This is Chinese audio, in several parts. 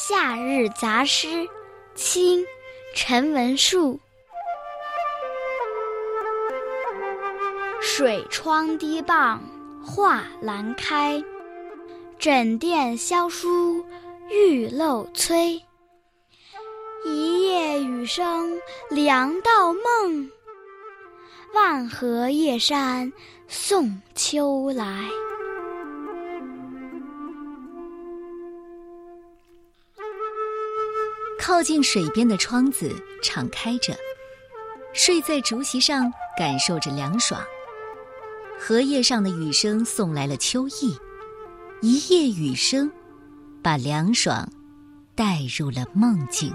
夏日杂诗》，清，陈文树。水窗低傍画栏开，枕殿萧疏玉漏催。一夜雨声凉到梦，万壑夜山送秋来。靠近水边的窗子敞开着，睡在竹席上，感受着凉爽。荷叶上的雨声送来了秋意，一夜雨声，把凉爽带入了梦境。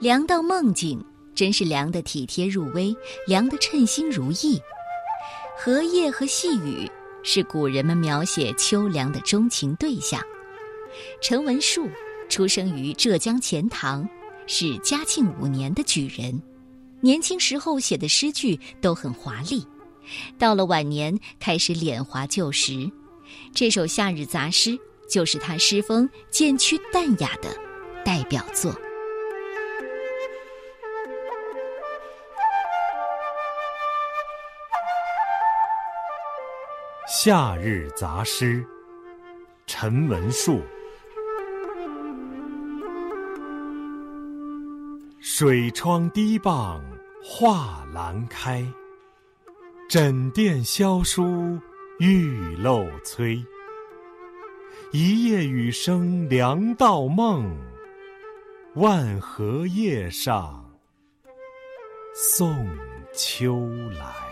凉到梦境，真是凉得体贴入微，凉得称心如意。荷叶和细雨是古人们描写秋凉的钟情对象。陈文树。出生于浙江钱塘，是嘉庆五年的举人。年轻时候写的诗句都很华丽，到了晚年开始敛华旧时。这首《夏日杂诗》就是他诗风渐趋淡雅的代表作。《夏日杂诗》，陈文树。水窗低傍画栏开，枕殿萧疏玉漏催。一夜雨声凉到梦，万荷叶上送秋来。